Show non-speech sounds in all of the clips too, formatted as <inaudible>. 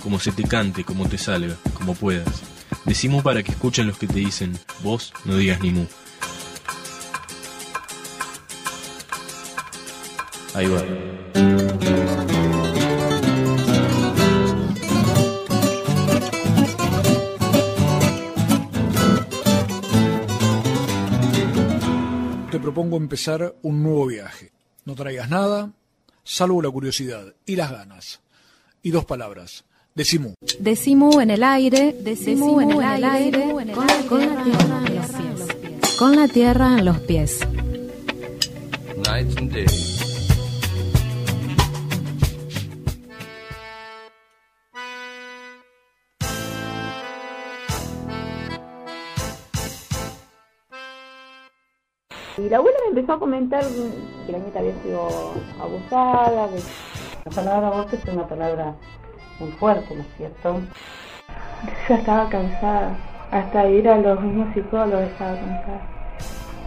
como se te cante, como te salga, como puedas. Decimos para que escuchen los que te dicen, vos no digas ni mu. Ahí va. Te propongo empezar un nuevo viaje. No traigas nada, salvo la curiosidad y las ganas. Y dos palabras. Decimú. Decimu en el aire, decimu en el aire, con la, tierra en los pies. Con la tierra en los pies. nights and days. Y la abuela me empezó a comentar que la nieta había sido abusada. que La palabra aborto es una palabra muy fuerte, ¿no es cierto? Yo estaba cansada. Hasta ir a los mismos psicólogos estaba cansada.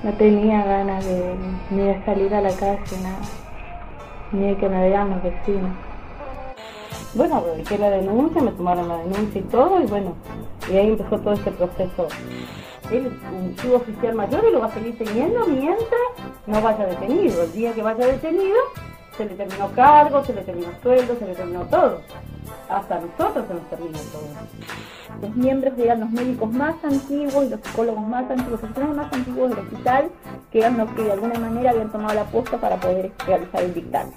No tenía ganas de ni de salir a la calle, nada. Ni de que me vean los vecinos. Bueno, que la denuncia, me tomaron la denuncia y todo, y bueno, y ahí empezó todo este proceso él un suboficial mayor y lo va a seguir teniendo mientras no vaya detenido. El día que vaya detenido, se le terminó cargo, se le terminó sueldo, se le terminó todo. Hasta nosotros se nos terminó todo. Los miembros eran los médicos más antiguos y los psicólogos más antiguos, los profesionales más antiguos del hospital, que eran los que de alguna manera habían tomado la posta para poder realizar el dictamen.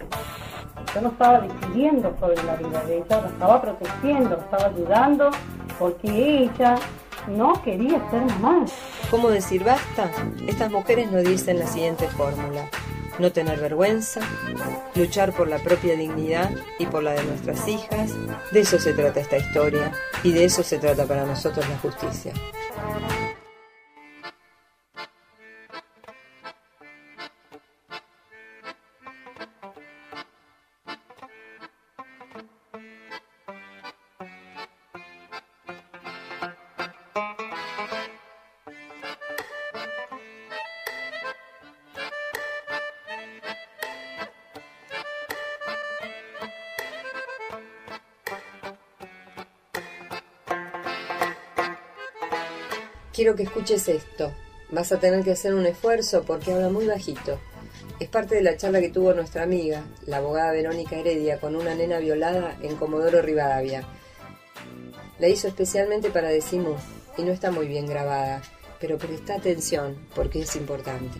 Yo no estaba decidiendo sobre la vida de ella, la estaba protegiendo, estaba ayudando, porque ella no quería ser mamá. ¿Cómo decir basta? Estas mujeres nos dicen la siguiente fórmula. No tener vergüenza, luchar por la propia dignidad y por la de nuestras hijas. De eso se trata esta historia y de eso se trata para nosotros la justicia. Quiero que escuches esto. Vas a tener que hacer un esfuerzo porque habla muy bajito. Es parte de la charla que tuvo nuestra amiga, la abogada Verónica Heredia, con una nena violada en Comodoro Rivadavia. La hizo especialmente para Decimu y no está muy bien grabada, pero presta atención porque es importante.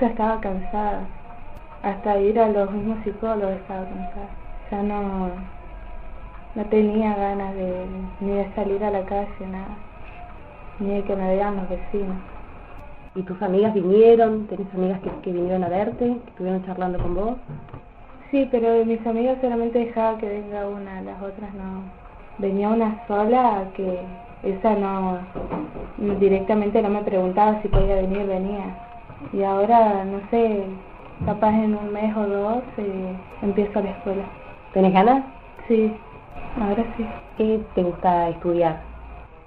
Yo estaba cansada. Hasta ir a los mismos psicólogos estaba cansada. Ya no, no tenía ganas de ni de salir a la calle, nada. Ni de que me vean los vecinos. ¿Y tus amigas vinieron? ¿Tenés amigas que, que vinieron a verte? ¿Que estuvieron charlando con vos? Sí, pero de mis amigas solamente dejaba que venga una, las otras no. Venía una sola que esa no, directamente no me preguntaba si podía venir, venía. Y ahora, no sé, capaz en un mes o dos eh, empiezo la escuela. ¿Tenés ganas? Sí, ahora sí. ¿Qué te gusta estudiar?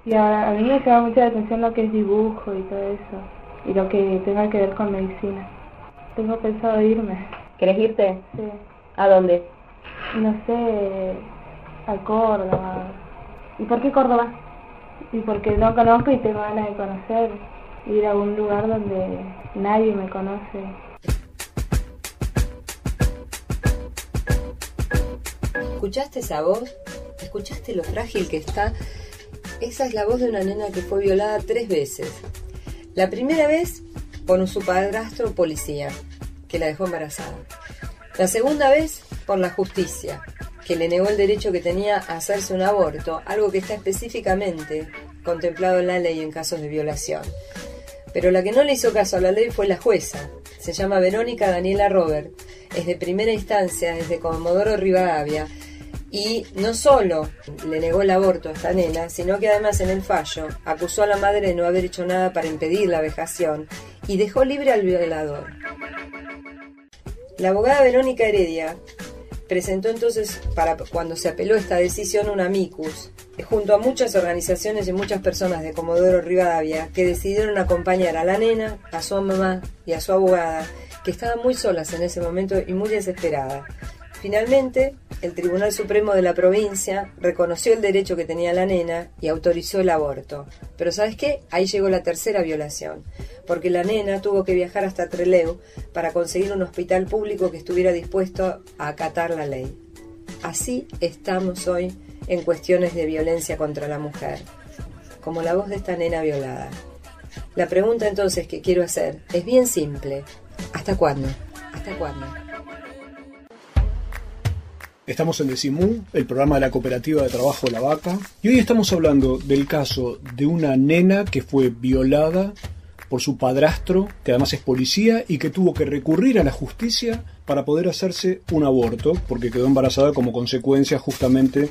Y ahora, a mí me llama mucho la atención lo que es dibujo y todo eso. Y lo que tenga que ver con medicina. Tengo pensado irme. ¿Querés irte? Sí. ¿A dónde? No sé, a Córdoba. ¿Y por qué Córdoba? Y porque no conozco y tengo ganas de conocer. Ir a un lugar donde nadie me conoce. ¿Escuchaste esa voz? ¿Escuchaste lo frágil que está? Esa es la voz de una nena que fue violada tres veces. La primera vez por su padrastro policía, que la dejó embarazada. La segunda vez por la justicia, que le negó el derecho que tenía a hacerse un aborto, algo que está específicamente contemplado en la ley en casos de violación. Pero la que no le hizo caso a la ley fue la jueza, Se llama Verónica Daniela Robert. Es de primera instancia, es de Comodoro Rivadavia. Y no solo le negó el aborto a esta nena, sino que además en el fallo acusó a la madre de no haber hecho nada para impedir la vejación y dejó libre al violador. La abogada Verónica Heredia presentó entonces, para cuando se apeló esta decisión, un amicus, junto a muchas organizaciones y muchas personas de Comodoro Rivadavia, que decidieron acompañar a la nena, a su mamá y a su abogada, que estaban muy solas en ese momento y muy desesperadas. Finalmente, el Tribunal Supremo de la provincia reconoció el derecho que tenía la nena y autorizó el aborto. Pero ¿sabes qué? Ahí llegó la tercera violación, porque la nena tuvo que viajar hasta Treleu para conseguir un hospital público que estuviera dispuesto a acatar la ley. Así estamos hoy en cuestiones de violencia contra la mujer, como la voz de esta nena violada. La pregunta entonces que quiero hacer es bien simple. ¿Hasta cuándo? ¿Hasta cuándo? Estamos en Decimú, el programa de la Cooperativa de Trabajo La Vaca, y hoy estamos hablando del caso de una nena que fue violada por su padrastro, que además es policía y que tuvo que recurrir a la justicia para poder hacerse un aborto, porque quedó embarazada como consecuencia justamente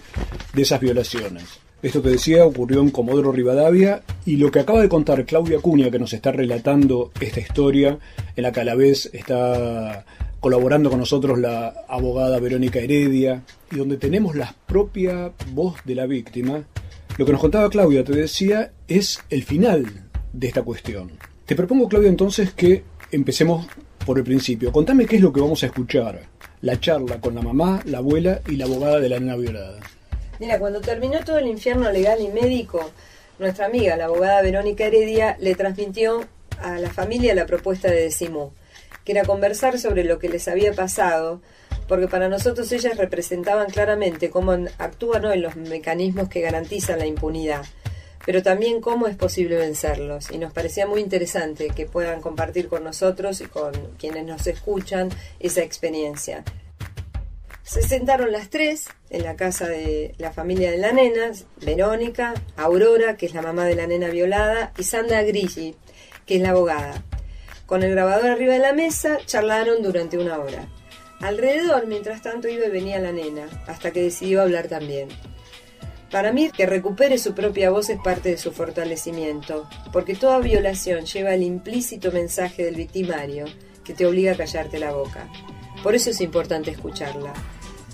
de esas violaciones. Esto que decía ocurrió en Comodoro Rivadavia y lo que acaba de contar Claudia Cuña, que nos está relatando esta historia, en la que a la vez está colaborando con nosotros la abogada Verónica Heredia, y donde tenemos la propia voz de la víctima, lo que nos contaba Claudia, te decía, es el final de esta cuestión. Te propongo, Claudia, entonces que empecemos por el principio. Contame qué es lo que vamos a escuchar. La charla con la mamá, la abuela y la abogada de la nena violada. Mira, cuando terminó todo el infierno legal y médico, nuestra amiga, la abogada Verónica Heredia, le transmitió a la familia la propuesta de Decimú que era conversar sobre lo que les había pasado, porque para nosotros ellas representaban claramente cómo actúan hoy los mecanismos que garantizan la impunidad, pero también cómo es posible vencerlos. Y nos parecía muy interesante que puedan compartir con nosotros y con quienes nos escuchan esa experiencia. Se sentaron las tres en la casa de la familia de la nena, Verónica, Aurora, que es la mamá de la nena violada, y Sandra Grigi, que es la abogada. Con el grabador arriba de la mesa, charlaron durante una hora. Alrededor, mientras tanto, iba y venía la nena, hasta que decidió hablar también. Para mí, que recupere su propia voz es parte de su fortalecimiento, porque toda violación lleva el implícito mensaje del victimario que te obliga a callarte la boca. Por eso es importante escucharla.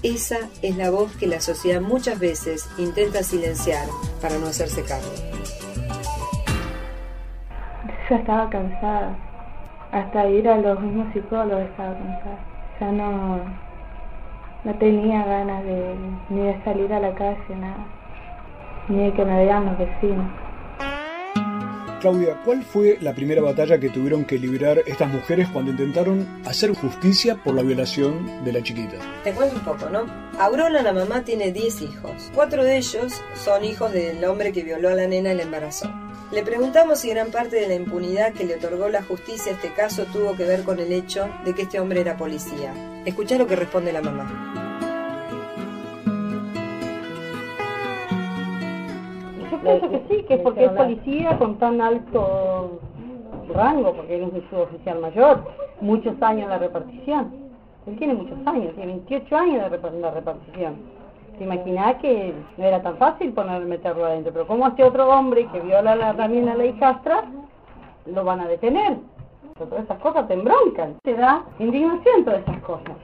Esa es la voz que la sociedad muchas veces intenta silenciar para no hacerse cargo. Estaba cansada hasta ir a los mismos psicólogos estaba cansada. Ya no, no tenía ganas de, ni de salir a la calle, nada. Ni de que me vean los vecinos. Claudia, ¿cuál fue la primera batalla que tuvieron que librar estas mujeres cuando intentaron hacer justicia por la violación de la chiquita? Te cuento un poco, ¿no? Aurora, la mamá, tiene 10 hijos. Cuatro de ellos son hijos del hombre que violó a la nena y la embarazó. Le preguntamos si gran parte de la impunidad que le otorgó la justicia a este caso tuvo que ver con el hecho de que este hombre era policía. Escuchá lo que responde la mamá. Yo pienso que sí, que es porque es policía con tan alto rango, porque él es un suboficial mayor, muchos años en la repartición. Él tiene muchos años, tiene 28 años de repartición. Te imaginás que no era tan fácil poner, meterlo adentro, pero como este otro hombre que viola la, también a la hijastra, lo van a detener. Pero todas esas cosas te embroncan, te da indignación todas esas cosas.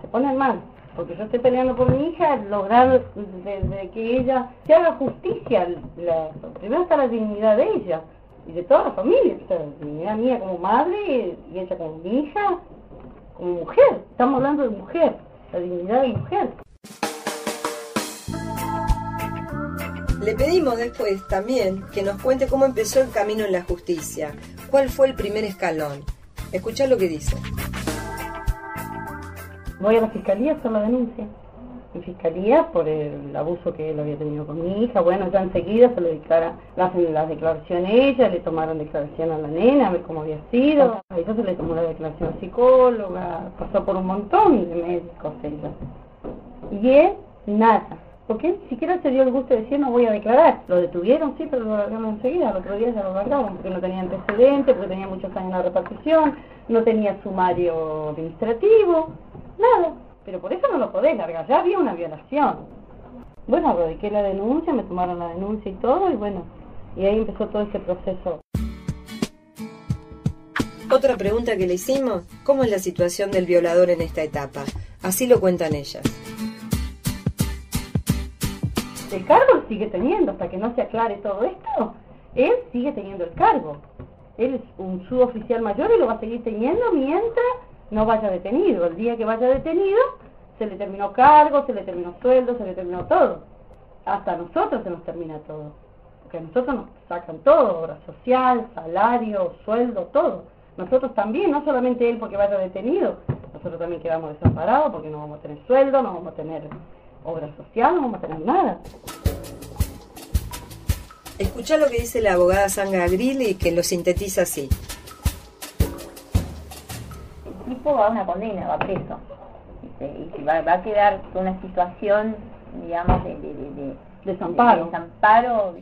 Se ponen mal. Porque yo estoy peleando por mi hija, lograr de, que ella se haga justicia. La, primero está la dignidad de ella y de toda la familia. La dignidad mía como madre y ella como hija, como mujer. Estamos hablando de mujer, la dignidad de mujer. Le pedimos después también que nos cuente cómo empezó el camino en la justicia, cuál fue el primer escalón. Escuchá lo que dice. Voy a la fiscalía a hacer la denuncia. En fiscalía por el abuso que él había tenido con mi hija. Bueno, ya enseguida se le declara, hacen la declaración a ella, le tomaron declaración a la nena, a ver cómo había sido. A ella se le tomó la declaración a psicóloga, pasó por un montón de médicos ella. Y él, nada. Porque él siquiera se dio el gusto de decir no voy a declarar. Lo detuvieron, sí, pero lo largaron enseguida, al otro día ya lo largaron, porque no tenía antecedentes, porque tenía muchos años en la repartición, no tenía sumario administrativo, nada. Pero por eso no lo podés largar, ya había una violación. Bueno, radiqué la denuncia, me tomaron la denuncia y todo, y bueno, y ahí empezó todo este proceso. Otra pregunta que le hicimos, ¿cómo es la situación del violador en esta etapa? Así lo cuentan ellas. El cargo sigue teniendo, hasta que no se aclare todo esto, él sigue teniendo el cargo. Él es un suboficial mayor y lo va a seguir teniendo mientras no vaya detenido. El día que vaya detenido, se le terminó cargo, se le terminó sueldo, se le terminó todo. Hasta a nosotros se nos termina todo. Porque a nosotros nos sacan todo, obra social, salario, sueldo, todo. Nosotros también, no solamente él porque vaya detenido, nosotros también quedamos desamparados porque no vamos a tener sueldo, no vamos a tener obra social, no vamos a tener nada. Escuchá lo que dice la abogada Sandra Grilli, que lo sintetiza así. El tipo va a una condena, va preso. Este, Y va, va a quedar con una situación, digamos, de, de, de- de- Desamparo. de desamparo.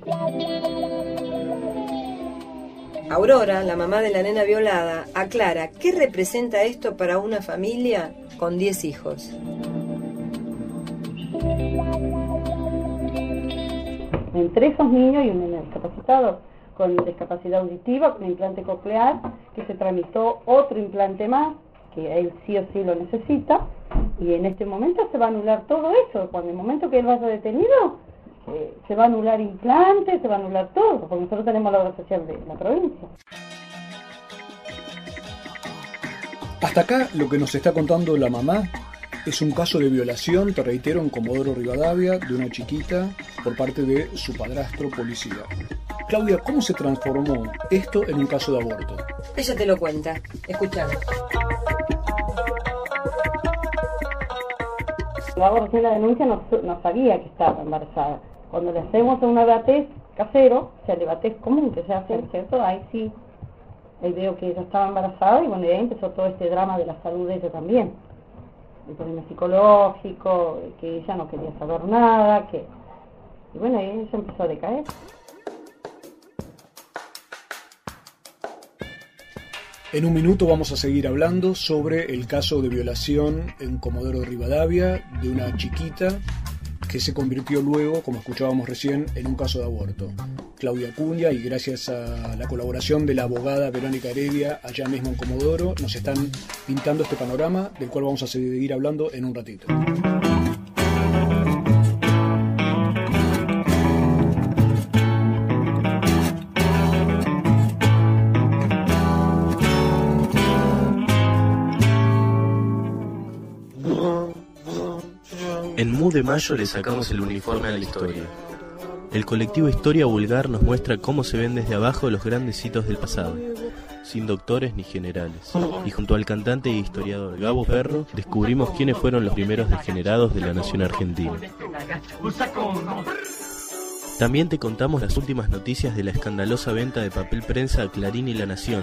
Aurora, la mamá de la nena violada, aclara qué representa esto para una familia con 10 hijos. Entre esos niños y un nene discapacitado con discapacidad auditiva, con implante coclear, que se tramitó otro implante más, que él sí o sí lo necesita, y en este momento se va a anular todo eso. Cuando el momento que él vaya detenido, eh, se va a anular implante, se va a anular todo, porque nosotros tenemos la obra social de la provincia. Hasta acá lo que nos está contando la mamá es un caso de violación, te reitero, en Comodoro Rivadavia, de una chiquita por parte de su padrastro policía. Claudia, ¿cómo se transformó esto en un caso de aborto? Ella te lo cuenta. Escuchalo. Yo hago recién la denuncia, no, no sabía que estaba embarazada. Cuando le hacemos un abatez casero, o sea, el abatez común que se hace, ¿cierto? Ahí sí, ahí veo que ella estaba embarazada y bueno, y ahí empezó todo este drama de la salud de ella también. El problema psicológico, que ella no quería saber nada, que... Y bueno, ahí ella empezó a decaer. En un minuto vamos a seguir hablando sobre el caso de violación en Comodoro Rivadavia de una chiquita que se convirtió luego, como escuchábamos recién, en un caso de aborto. Claudia Cuña y gracias a la colaboración de la abogada Verónica Heredia allá mismo en Comodoro nos están pintando este panorama del cual vamos a seguir hablando en un ratito. Mu de Mayo le sacamos el uniforme a la historia. El colectivo Historia Vulgar nos muestra cómo se ven desde abajo los grandes hitos del pasado, sin doctores ni generales. Y junto al cantante e historiador Gabo Perro, descubrimos quiénes fueron los primeros degenerados de la nación argentina. También te contamos las últimas noticias de la escandalosa venta de papel prensa a Clarín y La Nación.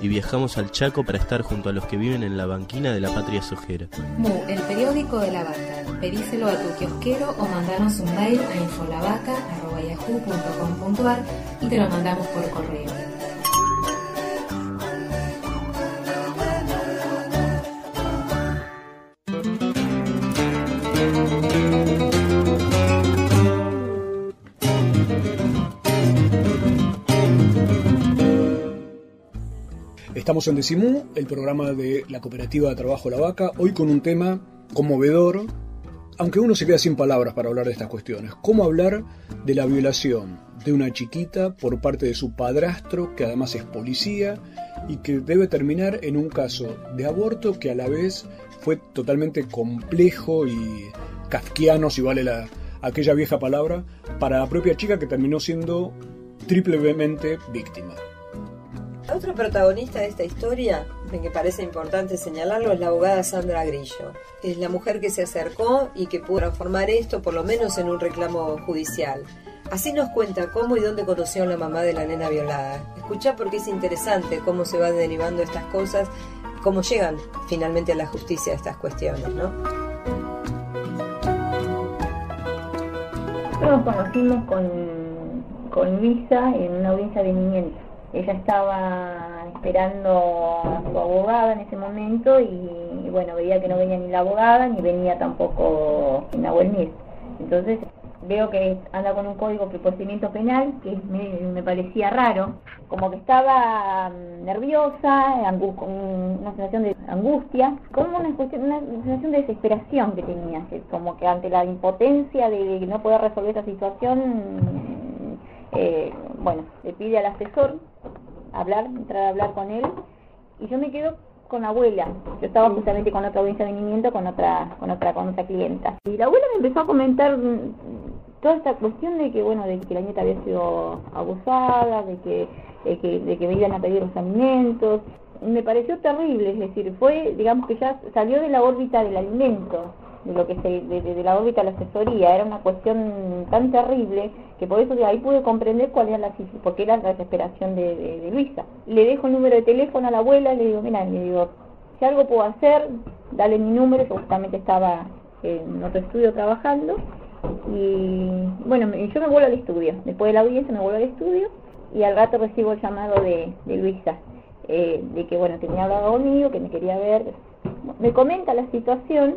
Y viajamos al Chaco para estar junto a los que viven en la banquina de la patria sojera. Mu, el periódico de la vaca. Pedíselo a tu kiosquero o mandanos un mail a infolavaca.yahoo.com.ar y te lo mandamos por correo. Estamos en Decimú, el programa de la Cooperativa de Trabajo La Vaca, hoy con un tema conmovedor, aunque uno se queda sin palabras para hablar de estas cuestiones. ¿Cómo hablar de la violación de una chiquita por parte de su padrastro, que además es policía, y que debe terminar en un caso de aborto que a la vez fue totalmente complejo y kafkiano, si vale la, aquella vieja palabra, para la propia chica que terminó siendo triplemente víctima? La otra protagonista de esta historia, que parece importante señalarlo, es la abogada Sandra Grillo. Es la mujer que se acercó y que pudo transformar esto por lo menos en un reclamo judicial. Así nos cuenta cómo y dónde conoció a la mamá de la nena violada. Escucha porque es interesante cómo se van derivando estas cosas, cómo llegan finalmente a la justicia estas cuestiones, ¿no? Nos conocimos con, con Luisa en una audiencia de niñez. Ella estaba esperando a su abogada en ese momento y, bueno, veía que no venía ni la abogada ni venía tampoco Nahuel Mir. Entonces veo que anda con un código de procedimiento penal que me, parecía raro, como que estaba mm, nerviosa, con una sensación de angustia, como una, una sensación de desesperación que tenía, como que ante la impotencia de, no poder resolver esa situación, eh, bueno, le pide al asesor hablar, entrar a hablar con él, y yo me quedo con la abuela. Yo estaba justamente con otra audiencia de venimiento con otra, con otra, con otra clienta. Y la abuela me empezó a comentar mm, toda esta cuestión de que bueno de que la nieta había sido abusada de que, de que de que me iban a pedir los alimentos me pareció terrible es decir fue digamos que ya salió de la órbita del alimento de lo que se de, la órbita de la asesoría era una cuestión tan terrible que por eso ahí pude comprender cuál era la porque era la desesperación de, de, Luisa le dejo el número de teléfono a la abuela le digo mira le digo si algo puedo hacer dale mi número que justamente estaba en otro estudio trabajando y bueno, yo me vuelvo al estudio. Después de la audiencia me vuelvo al estudio y al rato recibo el llamado de, Luisa, eh, de que bueno, tenía hablado conmigo, que me quería ver. Me comenta la situación.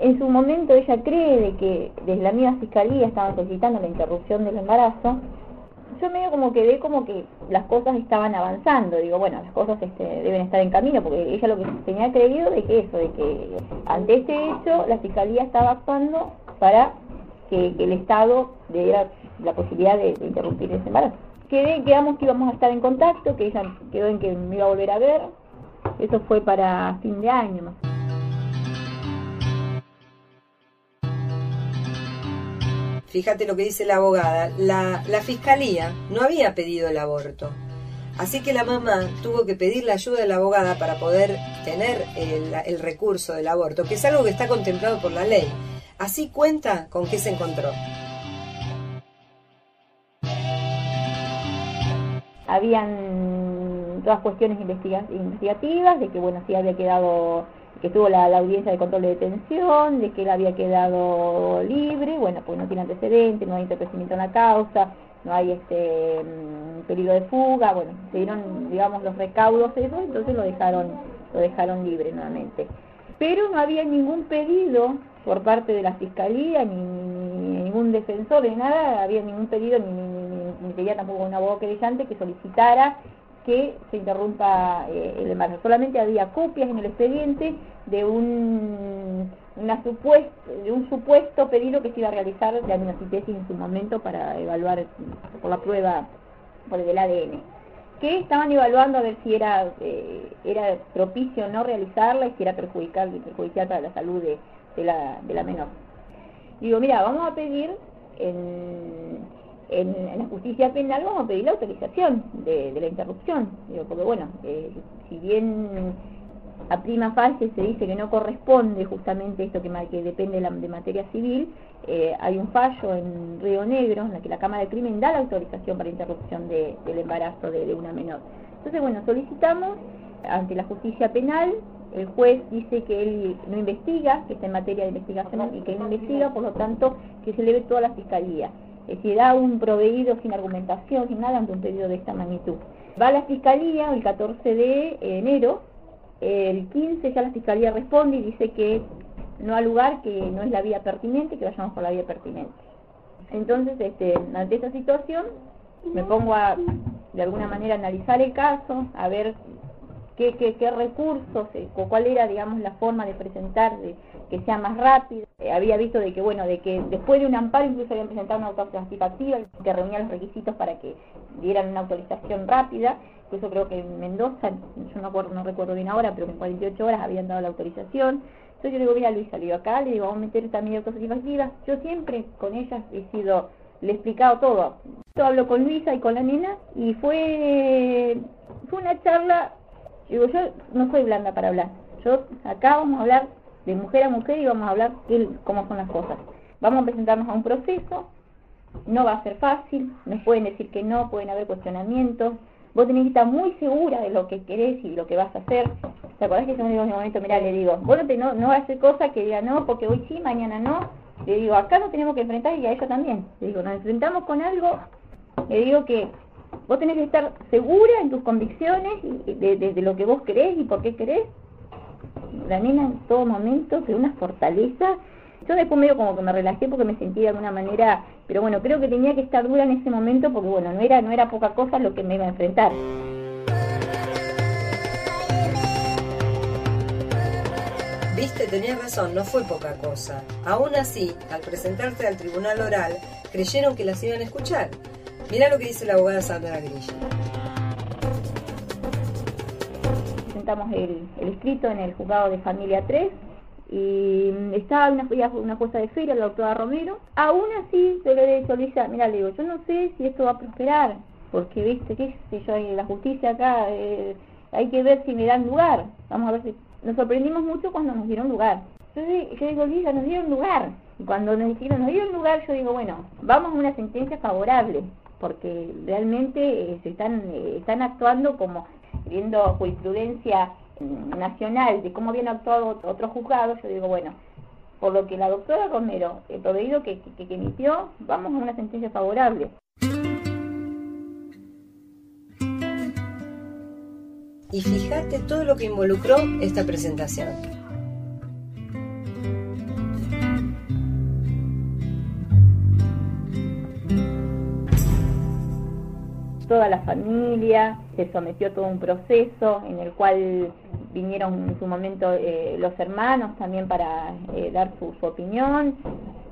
En su momento ella cree de que desde la misma fiscalía estaban solicitando la interrupción del embarazo. Yo medio como que ve como que las cosas estaban avanzando. Digo, bueno, las cosas este, deben estar en camino, porque ella lo que tenía creído de que eso, de que ante este hecho la fiscalía estaba actuando para que, el Estado le diera la posibilidad de, interrumpir ese embarazo. Quedé, quedamos que íbamos a estar en contacto, que ella quedó en que me iba a volver a ver. Eso fue para fin de año Fíjate lo que dice la abogada. La, fiscalía no había pedido el aborto. Así que la mamá tuvo que pedir la ayuda de la abogada para poder tener el, el recurso del aborto, que es algo que está contemplado por la ley. Así cuenta con qué se encontró. Habían todas cuestiones investigativas, de que bueno, sí había quedado, que tuvo la, audiencia de control de detención, de que él había quedado libre, bueno, pues no tiene antecedentes, no hay interprecimiento en la causa, no hay este mm, peligro de fuga, bueno, se dieron, digamos, los recaudos eso, entonces lo dejaron, lo dejaron libre nuevamente. Pero no había ningún pedido por parte de la fiscalía, ni, ningún defensor, ni nada, había ningún pedido, ni, ni, ni, tampoco un abogado querellante que solicitara que se interrumpa eh, el embarazo. Solamente había copias en el expediente de un, una supuesto, de un supuesto pedido que se iba a realizar de aminocitesis en su momento para evaluar por la prueba por el ADN que estaban evaluando a ver si era eh, era propicio no realizarla y si era perjudicial, perjudicial para la salud de, de la, de la menor. Digo, mira, vamos a pedir en, en, la justicia penal, vamos a pedir la autorización de, la interrupción. Digo, porque bueno, eh, si bien a prima facie se dice que no corresponde justamente esto que, depende de, la, de materia civil, eh, hay un fallo en Río Negro en la que la Cámara de Crimen da la autorización para interrupción de, del embarazo de, de una menor. Entonces, bueno, solicitamos ante la justicia penal el juez dice que él no investiga, que está en materia de investigación y que él no investiga, por lo tanto, que se le ve toda la fiscalía. Decir, da un proveído sin argumentación, sin nada, ante un pedido de esta magnitud. Va a la fiscalía el 14 de enero, el 15 ya la fiscalía responde y dice que no ha lugar, que no es la vía pertinente, que vayamos por la vía pertinente. Entonces, este, ante esa situación, me pongo a, de alguna manera, analizar el caso, a ver qué, qué, qué recursos, eh, cuál era, digamos, la forma de presentar, de, que sea más rápido. Eh, había visto de que, bueno, de que después de un amparo incluso habían presentado una autorización activa que reunía los requisitos para que dieran una autorización rápida. Incluso creo que en Mendoza, yo no, acuerdo, no recuerdo bien ahora, pero que en 48 horas habían dado la autorización. Entonces yo digo, mira Luisa, le acá, le digo, vamos a meter medida activas. Yo siempre con ellas he sido, le he explicado todo. Yo hablo con Luisa y con la nena y fue, fue una charla Digo, yo no soy blanda para hablar. Yo acá vamos a hablar de mujer a mujer y vamos a hablar de cómo son las cosas. Vamos a presentarnos a un proceso, no va a ser fácil, nos pueden decir que no, pueden haber cuestionamientos. Vos tenés que estar muy segura de lo que querés y lo que vas a hacer. ¿Te acordás que yo me digo en un momento, mira, le digo, vos no, te, no, no vas a hacer cosas que diga no, porque hoy sí, mañana no? Le digo, acá nos tenemos que enfrentar y a ella también. Le digo, nos enfrentamos con algo, le digo que vos tenés que estar segura en tus convicciones de, de, lo que vos querés y por qué querés. La nena en todo momento de una fortaleza. Yo después medio como que me relajé porque me sentí de alguna manera, pero bueno, creo que tenía que estar dura en ese momento porque bueno, no era, no era poca cosa lo que me iba a enfrentar. Viste, tenías razón, no fue poca cosa. Aún así, al presentarse al tribunal oral, creyeron que las iban a escuchar. Mira lo que dice la abogada Sandra Grilla. Presentamos el, escrito en el juzgado de familia 3 y estaba una, una puesta de feria la doctora Romero. Aún así, yo le he dicho, Luisa, mira, le digo, yo no sé si esto va a prosperar, porque viste, qué sé yo, la justicia acá, eh, hay que ver si me dan lugar. Vamos a ver si nos sorprendimos mucho cuando nos dieron lugar. Yo, yo digo, Lisa, nos dieron lugar. Y cuando nos dijeron, nos dieron lugar, yo digo, bueno, vamos a una sentencia favorable, porque realmente eh, se están, eh, están actuando como viendo jurisprudencia mm, nacional de cómo habían actuado otros juzgados, yo digo, bueno, por lo que la doctora Romero, el proveído que, emitió, vamos a una sentencia favorable. y fíjate todo lo que involucró esta presentación. Toda la familia se sometió a todo un proceso en el cual vinieron en su momento eh, los hermanos también para eh, dar su, opinión,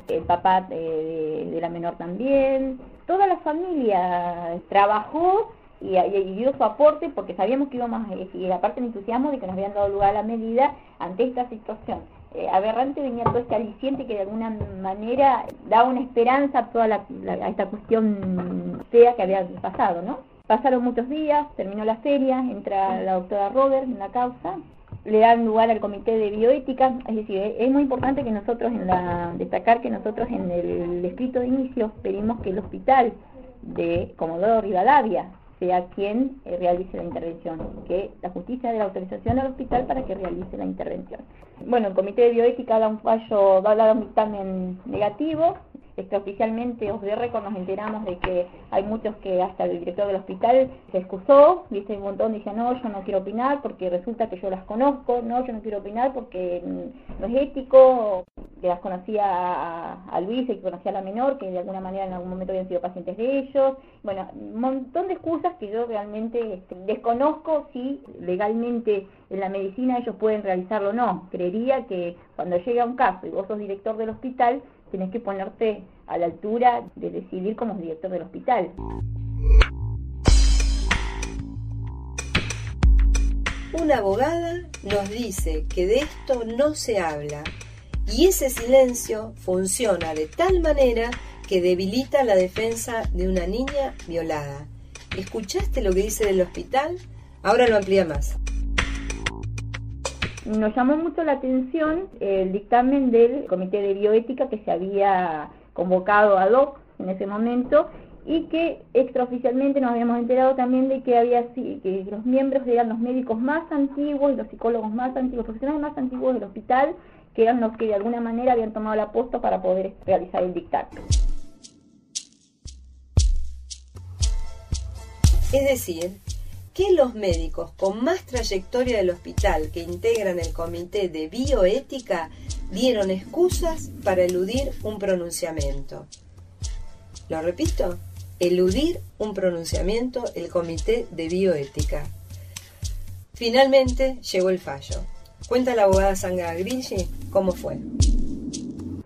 el papá eh, de la menor también. Toda la familia trabajó y, y, dio su aporte porque sabíamos que íbamos, y aparte me entusiasmo de que nos habían dado lugar a la medida ante esta situación. Eh, aberrante venía todo este aliciente que de alguna manera daba una esperanza a toda la, a esta cuestión fea que había pasado, ¿no? Pasaron muchos días, terminó la feria, entra la doctora Robert en la causa, le dan lugar al comité de bioética, es decir, es muy importante que nosotros en la destacar que nosotros en el escrito de inicio pedimos que el hospital de Comodoro Rivadavia sea quien eh, realice la intervención, que la justicia dé la autorización al hospital para que realice la intervención. Bueno, el comité de bioética da un fallo, va a dar un dictamen negativo, oficialmente os de récord nos enteramos de que hay muchos que hasta el director del hospital se excusó, viste un montón dice no, yo no quiero opinar porque resulta que yo las conozco, no, yo no quiero opinar porque mm, no es ético, que las conocía a, Luis y que conocía a la menor, que de alguna manera en algún momento habían sido pacientes de ellos, bueno, un montón de excusas que yo realmente este, desconozco si legalmente en la medicina ellos pueden realizarlo o no, creería que cuando llega un caso y vos sos director del hospital, tenés que ponerte a la altura de decidir como director del hospital. Una abogada nos dice que de esto no se habla y ese silencio funciona de tal manera que debilita la defensa de una niña violada. ¿Escuchaste lo que dice del hospital? Ahora lo amplía más. Nos llamó mucho la atención el dictamen del Comité de Bioética que se había convocado a hoc en ese momento y que extraoficialmente nos habíamos enterado también de que había que los miembros eran los médicos más antiguos y los psicólogos más antiguos, profesionales más antiguos del hospital, que eran los que de alguna manera habían tomado la posta para poder realizar el dictamen. Es decir, que los médicos con más trayectoria del hospital que integran el comité de bioética dieron excusas para eludir un pronunciamiento. Lo repito, eludir un pronunciamiento el comité de bioética. Finalmente llegó el fallo. Cuenta la abogada Sandra Grigi cómo fue.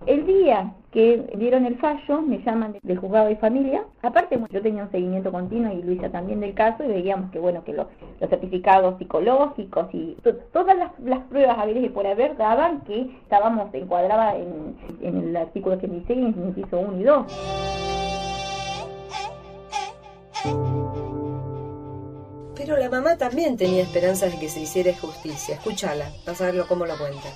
El día que dieron el fallo, me llaman del juzgado de familia. Aparte, yo tenía un seguimiento continuo y Luisa también del caso y veíamos que, bueno, que los, certificados psicológicos y todas las, pruebas a y por haber daban que estábamos encuadrada en, en el artículo 86, en el inciso 1 y 2. Pero la mamá también tenía esperanzas de que se hiciera justicia. Escúchala, vas a verlo cómo lo cuenta.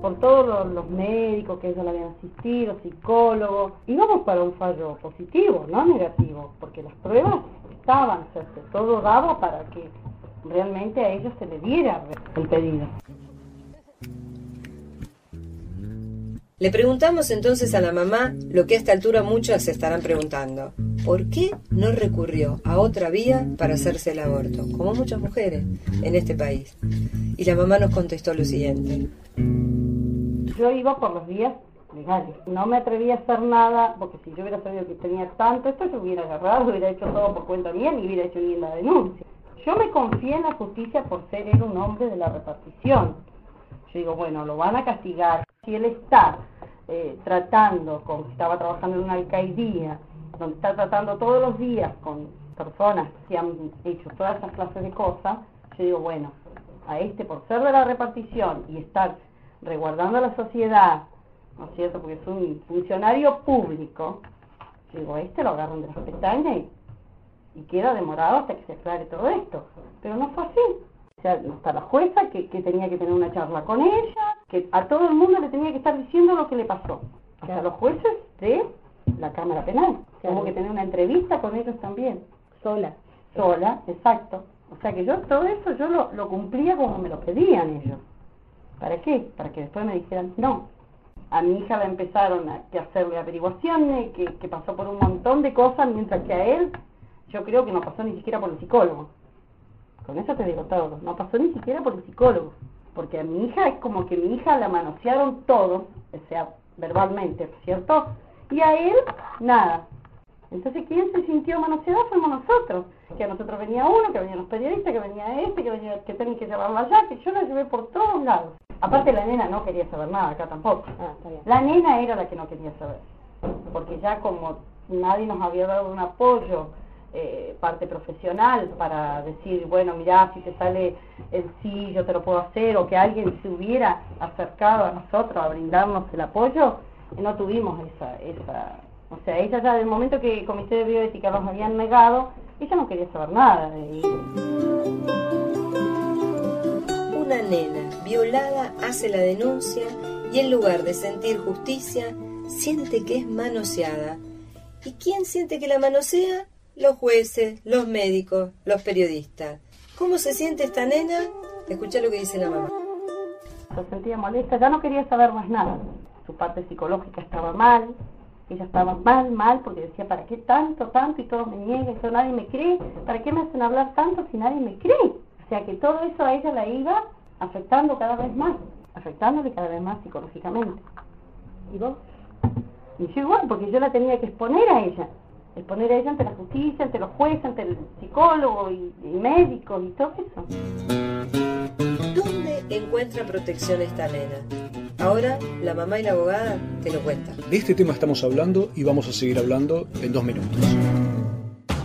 Por todos los, médicos que ellos la habían asistido, psicólogos, íbamos para un fallo positivo, no negativo, porque las pruebas estaban, o todo daba para que realmente a ellos se le diera el pedido. Le preguntamos entonces a la mamá lo que a esta altura muchas se estarán preguntando. ¿Por qué no recurrió a otra vía para hacerse el aborto? Como muchas mujeres en este país. Y la mamá nos contestó lo siguiente. Yo iba por los vías legales. No me atreví a hacer nada, porque si yo hubiera sabido que tenía tanto, esto yo hubiera agarrado, hubiera hecho todo por cuenta mía y hubiera hecho ni la denuncia. Yo me confié en la justicia por ser él un hombre de la repartición. Yo digo, bueno, lo van a castigar. Si él está eh, tratando, con, estaba trabajando en una alcaldía, donde está tratando todos los días con personas que han hecho todas esas clases de cosas, yo digo, bueno, a este por ser de la repartición y estar reguardando a la sociedad, ¿no es cierto? Porque es un funcionario público, yo digo, a este lo agarran de las pestañas y, y queda demorado hasta que se aclare todo esto. Pero no fue así. O sea, hasta la jueza que, que tenía que tener una charla con ella, que a todo el mundo le tenía que estar diciendo lo que le pasó. Hasta los jueces de la Cámara Penal. Tengo que tener una entrevista con ellos también. Sola. Sola, exacto. O sea que yo todo eso yo lo, lo cumplía como me lo pedían ellos. ¿Para qué? Para que después me dijeran no. A mi hija la empezaron a que hacerle averiguaciones, que, que pasó por un montón de cosas, mientras que a él yo creo que no pasó ni siquiera por el psicólogo. Con eso te digo todo. No pasó ni siquiera por el psicólogo. Porque a mi hija es como que mi hija la manosearon todo, o sea, verbalmente, ¿cierto? Y a él, nada. Entonces, ¿quién se sintió manoseado? Fuimos nosotros. Que a nosotros venía uno, que venían los periodistas, que venía este, que venía que tenían que llevarla allá, que yo la llevé por todos lados. Aparte, la nena no quería saber nada, acá tampoco. Ah, está bien. La nena era la que no quería saber. Porque ya como nadie nos había dado un apoyo, eh, parte profesional, para decir, bueno, mirá, si te sale el sí, yo te lo puedo hacer, o que alguien se hubiera acercado a nosotros a brindarnos el apoyo, no tuvimos esa, esa, o sea, ella ya del momento que el Comité de Bioética nos habían negado, ella no quería saber nada. Y, Una nena violada hace la denuncia y en lugar de sentir justicia, siente que es manoseada. ¿Y quién siente que la manosea? Los jueces, los médicos, los periodistas. ¿Cómo se siente esta nena? Escucha lo que dice la mamá. se sentía molesta, ya no quería saber más nada. Su parte psicológica estaba mal, ella estaba mal, mal, porque decía, ¿para qué tanto, tanto? Y todos me niegan, y todo, nadie me cree. ¿Para qué me hacen hablar tanto si nadie me cree? O sea que todo eso a ella la iba afectando cada vez más, afectándole cada vez más psicológicamente. ¿Y vos? Y yo igual, porque yo la tenía que exponer a ella. Exponer a ella ante la justicia, ante los jueces, ante el psicólogo y, y médicos y todo eso. ¿Dónde encuentra protección esta nena? Ahora la mamá y la abogada te lo cuentan. De este tema estamos hablando y vamos a seguir hablando en dos minutos.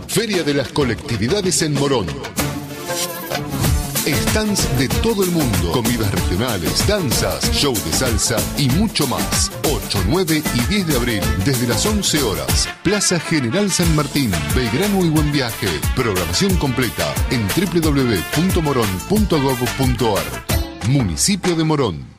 Feria de las colectividades en Morón. Stands de todo el mundo, comidas regionales, danzas, show de salsa y mucho más. 8, 9 y 10 de abril, desde las 11 horas. Plaza General San Martín, Belgrano y Buen Viaje. Programación completa en www.moron.gov.ar. Municipio de Morón.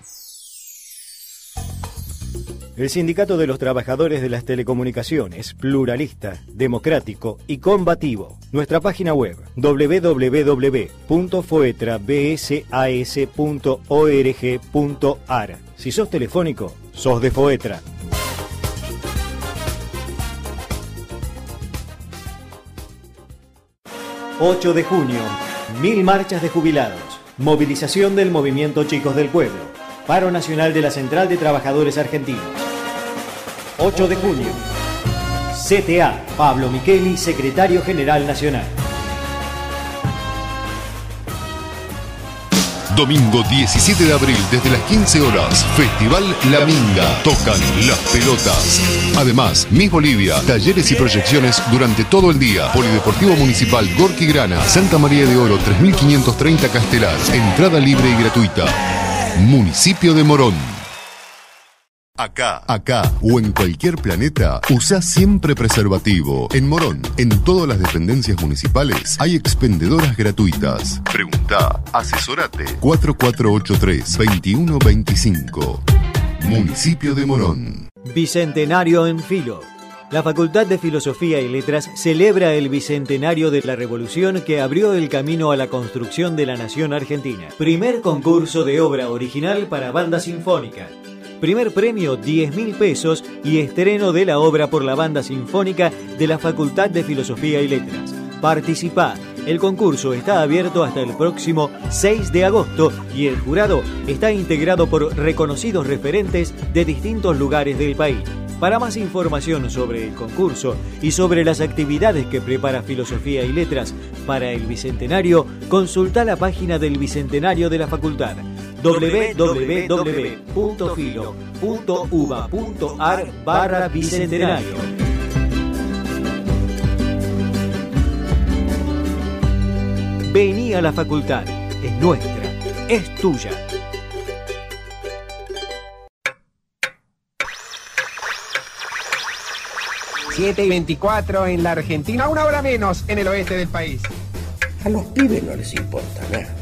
El Sindicato de los Trabajadores de las Telecomunicaciones, pluralista, democrático y combativo. Nuestra página web www.foetrabsas.org.ar. Si sos telefónico, sos de Foetra. ...8 de junio... ...mil marchas de jubilados... ...movilización del movimiento Chicos del Pueblo... ...paro nacional de la Central de Trabajadores Argentinos... 8 de junio. CTA, Pablo Micheli, Secretario General Nacional. Domingo 17 de abril desde las 15 horas, Festival La Minga. Tocan las pelotas. Además, Miss Bolivia, talleres y proyecciones durante todo el día. Polideportivo Municipal Gorki Grana, Santa María de Oro 3530 Castelar. Entrada libre y gratuita. Municipio de Morón. Acá, acá o en cualquier planeta, usa siempre preservativo. En Morón, en todas las dependencias municipales, hay expendedoras gratuitas. Pregunta, asesorate. 4483-2125. Municipio de Morón. Bicentenario en Filo. la Facultad de Filosofía y Letras celebra el bicentenario de la revolución que abrió el camino a la construcción de la nación argentina. Primer concurso de obra original para banda sinfónica. Primer premio 10 mil pesos y estreno de la obra por la banda sinfónica de la Facultad de Filosofía y Letras. Participa. El concurso está abierto hasta el próximo 6 de agosto y el jurado está integrado por reconocidos referentes de distintos lugares del país. Para más información sobre el concurso y sobre las actividades que prepara Filosofía y Letras para el Bicentenario, consulta la página del Bicentenario de la Facultad www.filo.uba.ar barra Bicentenario. Vení a la facultad, es nuestra, es tuya. 7 y 24 en la Argentina, una hora menos en el oeste del país. A los pibes no les importa nada.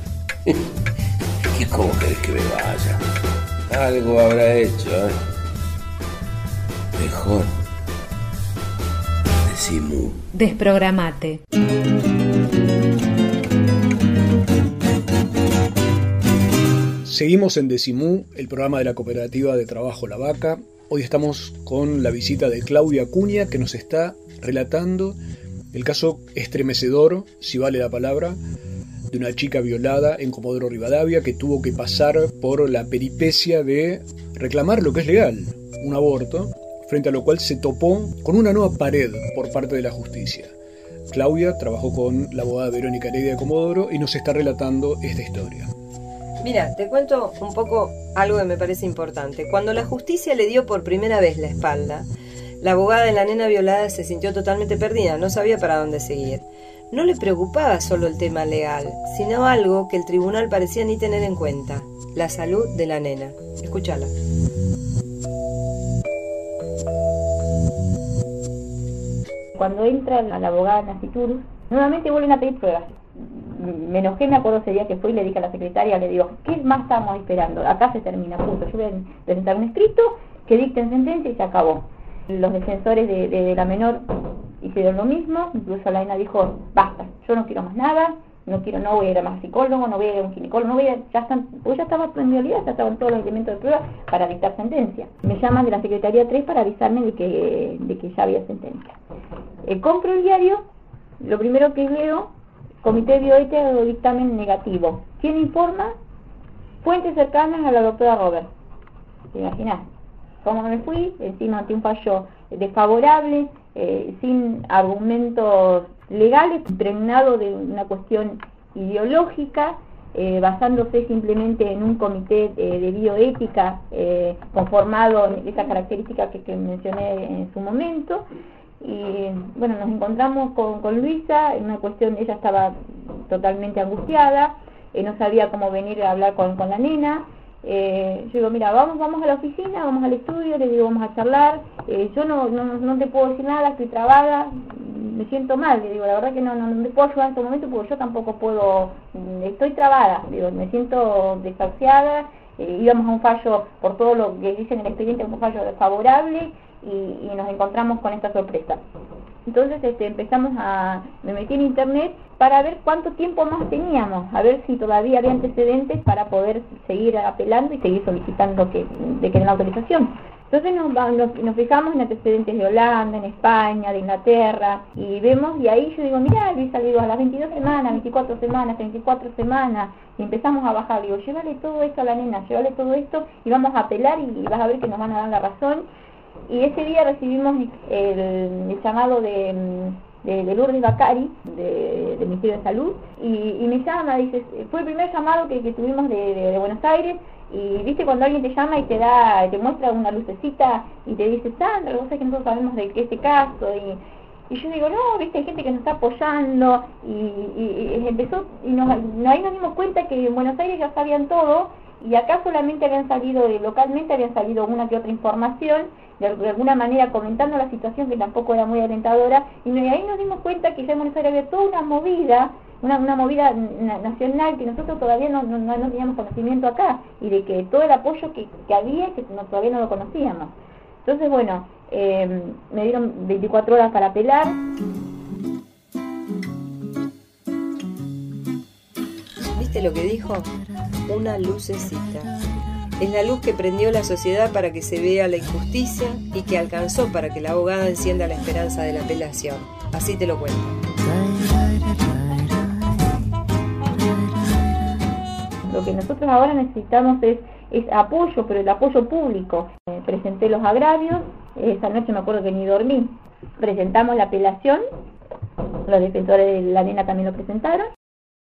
¿Y cómo querés que me vaya? Algo habrá hecho, ¿eh? Mejor. Decimos. Desprogramate. Seguimos en Decimú, el programa de la cooperativa de trabajo La Vaca. Hoy estamos con la visita de Claudia Acuña que nos está relatando el caso estremecedor, si vale la palabra, de una chica violada en Comodoro Rivadavia que tuvo que pasar por la peripecia de reclamar lo que es legal, un aborto, frente a lo cual se topó con una nueva pared por parte de la justicia. Claudia trabajó con la abogada Verónica Heredia de Comodoro y nos está relatando esta historia. Mira, te cuento un poco algo que me parece importante. Cuando la justicia le dio por primera vez la espalda, la abogada de la nena violada se sintió totalmente perdida, no sabía para dónde seguir. No le preocupaba solo el tema legal, sino algo que el tribunal parecía ni tener en cuenta, la salud de la nena. Escúchala. Cuando entra la abogada Naciturus, nuevamente vuelven a pedir pruebas me enojé, me acuerdo ese día que fui y le dije a la secretaria, le digo, ¿qué más estamos esperando? Acá se termina, punto. Yo voy a presentar un escrito que dicten sentencia y se acabó. Los defensores de, la menor hicieron lo mismo, incluso la ENA dijo, basta, yo no quiero más nada, no quiero, no voy a ir a más psicólogo, no voy a ir a un ginecólogo, no voy a, ya están, pues ya estaba en realidad, ya estaban todos los elementos de prueba para dictar sentencia. Me llaman de la Secretaría 3 para avisarme de que, de que ya había sentencia. Eh, compro el diario, lo primero que leo Comité Bioética o dictamen negativo. ¿Quién informa? Fuentes cercanas a la doctora Robert. ¿Te? ¿Cómo me fui? Encima ante un fallo desfavorable, eh, sin argumentos legales, impregnado de una cuestión ideológica, eh, basándose simplemente en un comité eh, de bioética conformado en esa característica que, mencioné en su momento, y bueno, nos encontramos con, con Luisa, en una cuestión, ella estaba totalmente angustiada, no sabía cómo venir a hablar con, con la nena, eh, yo digo, mira, vamos, vamos a la oficina, vamos al estudio, le digo, vamos a charlar, eh, yo no, no, no te puedo decir nada, estoy trabada, me siento mal, le digo, la verdad que no, no, no te puedo ayudar en este momento porque yo tampoco puedo, mm, estoy trabada, digo, me siento desahuciada, íbamos a un fallo, por todo lo que dice en el expediente, un fallo desfavorable, y, nos encontramos con esta sorpresa. Entonces este, empezamos a, me metí en internet para ver cuánto tiempo más teníamos, a ver si todavía había antecedentes para poder seguir apelando y seguir solicitando que, de que den autorización. Entonces nos, nos, fijamos en antecedentes de Holanda, en España, de Inglaterra, y vemos, y ahí yo digo, mira, Luis, digo, a las 22 semanas, 24 semanas, 34 semanas, y empezamos a bajar, digo, llévale todo esto a la nena, llévale todo esto, y vamos a apelar y vas a ver que nos van a dar la razón, y ese día recibimos el, llamado de, de, Lourdes Bacari, del Ministerio de Salud, y, me llama, dice, fue el primer llamado que, tuvimos de, Buenos Aires, y viste cuando alguien te llama y te da, te muestra una lucecita y te dice, Sandra, vos sabés que nosotros sabemos de qué este caso, y, yo digo, no, viste, hay gente que nos está apoyando, y, empezó, y nos, ahí nos dimos cuenta que en Buenos Aires ya sabían todo, y acá solamente habían salido, localmente habían salido una que otra información, de, alguna manera comentando la situación que tampoco era muy alentadora, y ahí nos dimos cuenta que ya en Buenos Aires había toda una movida, una, una movida nacional que nosotros todavía no, no, teníamos conocimiento acá, y de que todo el apoyo que, que había, que no, todavía no lo conocíamos. Entonces, bueno, eh, me dieron 24 horas para apelar. ¿Viste lo que dijo? Una lucecita. Es la luz que prendió la sociedad para que se vea la injusticia y que alcanzó para que la abogada encienda la esperanza de la apelación. Así te lo cuento. Lo que nosotros ahora necesitamos es, es apoyo, pero el apoyo público. Eh, presenté los agravios, esa noche me acuerdo que ni dormí. Presentamos la apelación, los defensores de la nena también lo presentaron.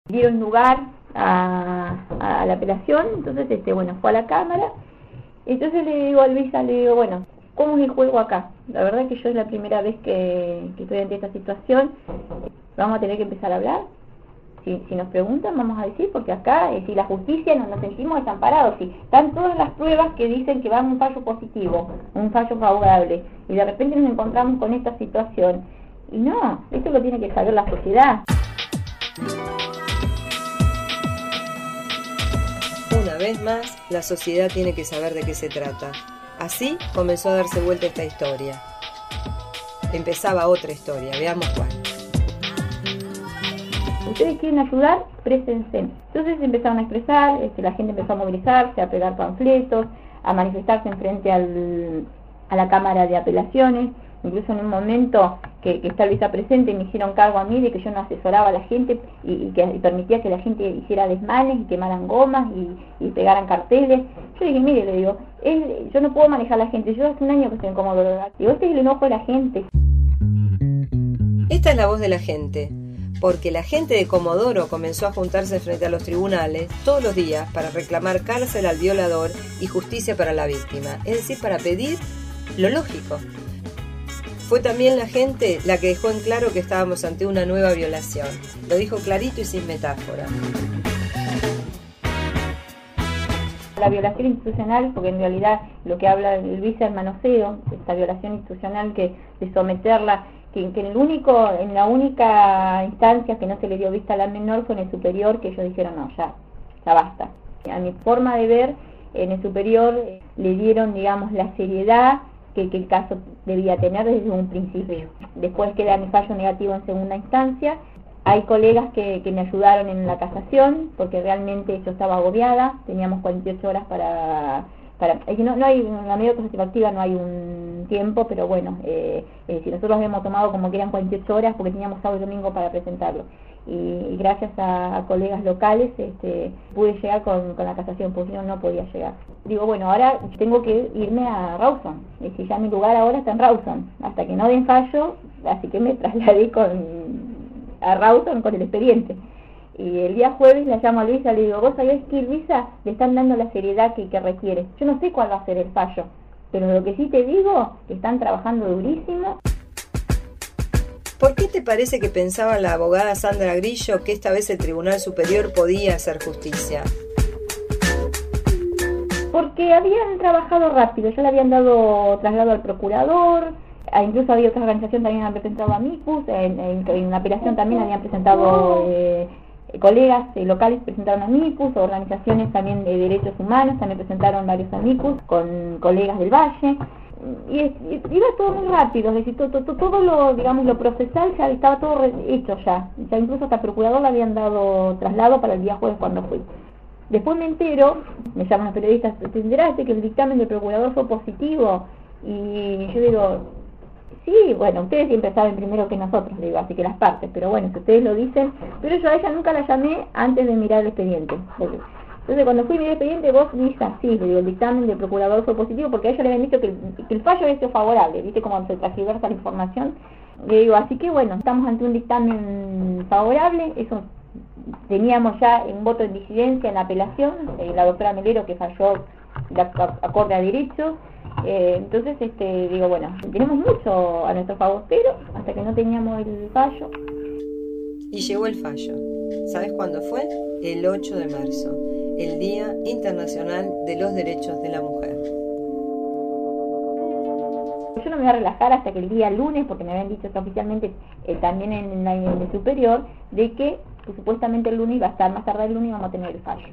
Dieron lugar a, la apelación, entonces este bueno, fue a la cámara. Entonces le digo a Luisa, le digo, bueno, ¿cómo es el juego acá? La verdad que yo es la primera vez que, estoy ante esta situación. Vamos a tener que empezar a hablar si, si nos preguntan, vamos a decir, porque acá, eh, si la justicia no nos sentimos desamparados, si están todas las pruebas que dicen que va a un fallo positivo, un fallo favorable, y de repente nos encontramos con esta situación. Y no, esto lo tiene que saber la sociedad. Una vez más, la sociedad tiene que saber de qué se trata. Así comenzó a darse vuelta esta historia. Empezaba otra historia, veamos cuál ustedes quieren ayudar, préstense. Entonces empezaron a expresar, este, la gente empezó a movilizarse, a pegar panfletos, a manifestarse en frente al, a la Cámara de Apelaciones. Incluso en un momento que, que está Luisa presente me hicieron cargo a mí de que yo no asesoraba a la gente y, que permitía que la gente hiciera desmanes y quemaran gomas y, pegaran carteles. Yo dije, mire, le digo, yo no puedo manejar a la gente, yo hace un año que estoy incómodo. Digo, este es el enojo de la gente. Esta es la voz de la gente porque la gente de Comodoro comenzó a juntarse frente a los tribunales todos los días para reclamar cárcel al violador y justicia para la víctima, es decir, para pedir lo lógico. Fue también la gente la que dejó en claro que estábamos ante una nueva violación. Lo dijo clarito y sin metáfora. La violación institucional, porque en realidad lo que habla el vice el manoseo, esta violación institucional que de someterla que, en, el único, en la única instancia que no se le dio vista a la menor fue en el superior, que ellos dijeron, no, ya, ya basta. A mi forma de ver, en el superior eh, le dieron, digamos, la seriedad que, que, el caso debía tener desde un principio. Después queda mi fallo negativo en segunda instancia. Hay colegas que, que me ayudaron en la casación, porque realmente yo estaba agobiada, teníamos 48 horas para para, no, no hay una medida activa no hay un tiempo, pero bueno, eh, eh, si nosotros habíamos tomado como que eran 48 horas porque teníamos sábado y domingo para presentarlo. Y, gracias a, colegas locales este, pude llegar con, la casación, porque no, no podía llegar. Digo, bueno, ahora tengo que irme a Rawson, y si ya mi lugar ahora está en Rawson, hasta que no den fallo, así que me <laughs> trasladé con, a Rawson con el expediente. Y el día jueves la llamo a Luisa, le digo, vos sabés que Luisa le están dando la seriedad que, que requiere. Yo no sé cuál va a ser el fallo, pero lo que sí te digo, que están trabajando durísimo. ¿Por qué te parece que pensaba la abogada Sandra Grillo que esta vez el Tribunal Superior podía hacer justicia? Porque habían trabajado rápido, ya le habían dado traslado al procurador, incluso había otra organización también había presentado a MIPUS, en, en, la apelación también habían presentado eh, colegas eh, locales presentaron amicus, organizaciones también de derechos humanos también presentaron varios amicus con colegas del Valle. Y, iba todo muy rápido, es decir, todo, todo, lo, digamos, lo procesal ya estaba todo hecho ya. Ya incluso hasta el procurador le habían dado traslado para el día jueves cuando fui. Después me entero, me llaman los periodistas, ¿te enteraste que el dictamen del procurador fue positivo? Y yo digo, Sí, bueno, ustedes siempre saben primero que nosotros, digo, así que las partes, pero bueno, si ustedes lo dicen, pero yo a ella nunca la llamé antes de mirar el expediente. Entonces, cuando fui el expediente, vos dices así, digo, el dictamen del procurador fue positivo, porque a ella le habían dicho que el, fallo había sido favorable, viste cómo se transgiversa la información. Le digo, así que bueno, estamos ante un dictamen favorable, eso teníamos ya un voto de disidencia en la apelación, eh, la doctora Melero que falló de acorde a derechos, eh, entonces, este, digo, bueno, tenemos mucho a nuestro favor, pero hasta que no teníamos el fallo. Y llegó el fallo. ¿Sabes cuándo fue? El 8 de marzo, el Día Internacional de los Derechos de la Mujer. Yo no me voy a relajar hasta que el día lunes, porque me habían dicho oficialmente eh, también en, el superior, de que supuestamente el lunes iba a estar, más tarde el lunes vamos a tener el fallo.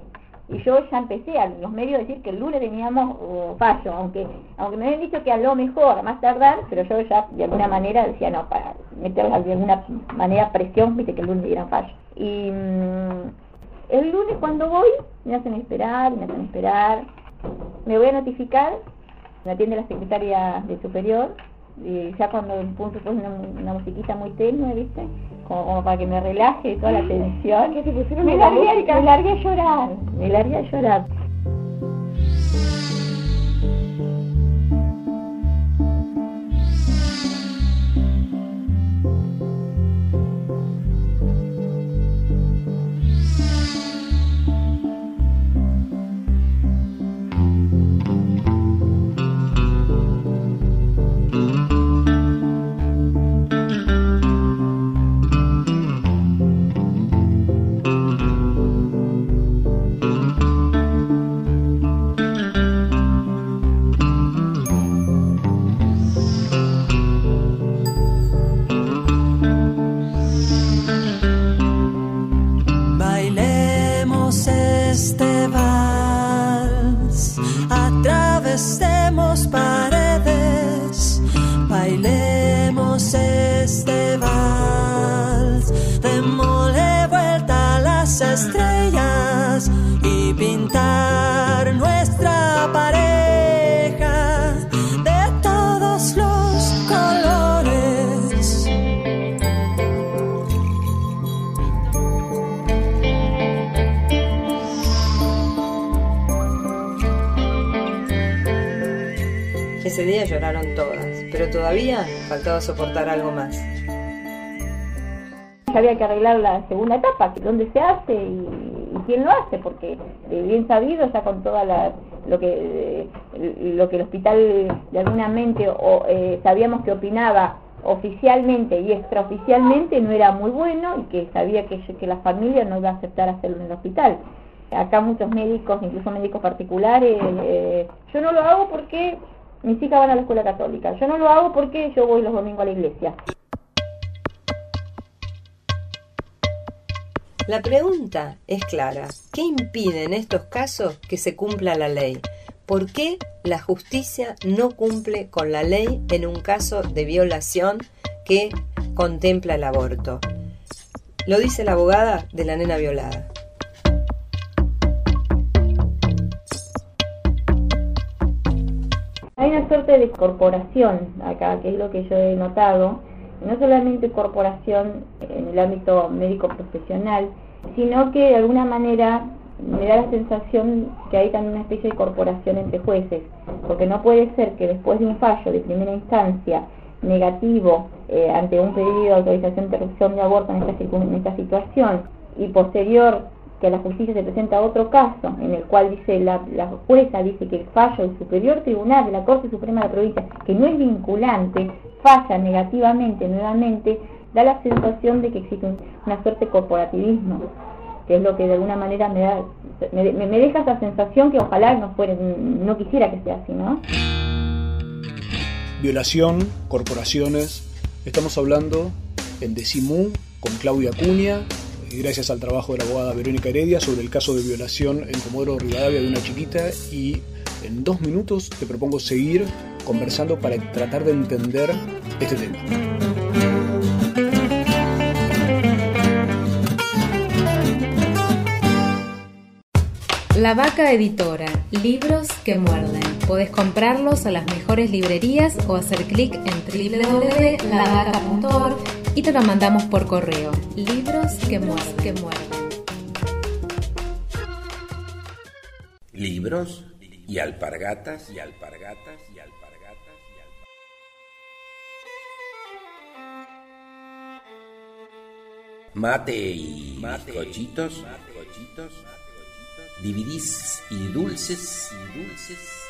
y yo ya empecé a los medios a decir que el lunes teníamos uh, fallo, aunque aunque me habían dicho que a lo mejor, a más tardar, pero yo ya de alguna manera decía, no, para meter de alguna manera presión, viste que el lunes dieran fallo. Y mm, el lunes cuando voy, me hacen esperar, me hacen esperar, me voy a notificar, me atiende la secretaria de superior, y ya cuando punto pues una, una musiquita muy tenue, viste, como, para que me relaje toda la tensión, me, largué, me largué a llorar, me largué a llorar. Había que arreglar la segunda etapa, dónde se hace y, quién lo hace, porque eh, bien sabido ya con toda la lo que eh, lo que el hospital de alguna mente o, eh, sabíamos que opinaba oficialmente y extraoficialmente no era muy bueno y que sabía que, que la familia no iba a aceptar hacerlo en el hospital. Acá muchos médicos, incluso médicos particulares, eh, yo no lo hago porque mis hijas van a la escuela católica, yo no lo hago porque yo voy los domingos a la iglesia. La pregunta es clara. ¿Qué impide en estos casos que se cumpla la ley? ¿Por qué la justicia no cumple con la ley en un caso de violación que contempla el aborto? Lo dice la abogada de la nena violada. Hay una suerte de corporación acá, que es lo que yo he notado, no solamente corporación en el ámbito médico profesional, sino que de alguna manera me da la sensación que hay también una especie de corporación entre jueces, porque no puede ser que después de un fallo de primera instancia negativo eh, ante un pedido de autorización de interrupción de aborto en esta, en esta situación y posterior que a la justicia se presenta otro caso en el cual dice la, la jueza dice que el fallo del superior tribunal de la Corte Suprema de la provincia que no es vinculante falla negativamente nuevamente da la sensación de que existe un- una suerte de corporativismo que es lo que de alguna manera me da me, me- deja esa sensación que ojalá no fuera no quisiera que sea así no Violación, corporaciones. Estamos hablando en Decimú con Claudia y gracias al trabajo de la abogada Verónica Heredia sobre el caso de violación en Comodoro Rivadavia de una chiquita y en dos minutos te propongo seguir conversando para tratar de entender este tema. La Vaca Editora, libros que muerden. Podés comprarlos a las mejores librerías o hacer clic en www.lavaca.org y te lo mandamos por correo. Libros que muerden. Que muerden. Libros y alpargatas y alpargatas y alpargatas. Mate y bizcochitos, dividís y dulces y dulces y dulces.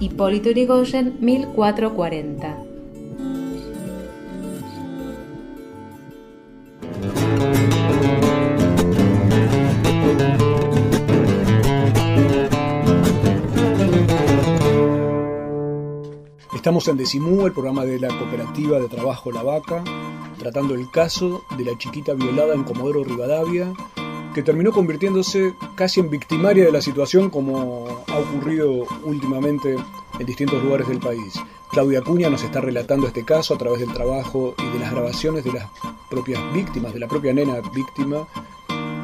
Hipólito Yrigoyen, 1440. Estamos en Decimú, el programa de la cooperativa de trabajo La Vaca, tratando el caso de la chiquita violada en Comodoro Rivadavia, que terminó convirtiéndose casi en victimaria de la situación como ha ocurrido últimamente en distintos lugares del país. Claudia Cuña nos está relatando este caso a través del trabajo y de las grabaciones de las propias víctimas, de la propia nena víctima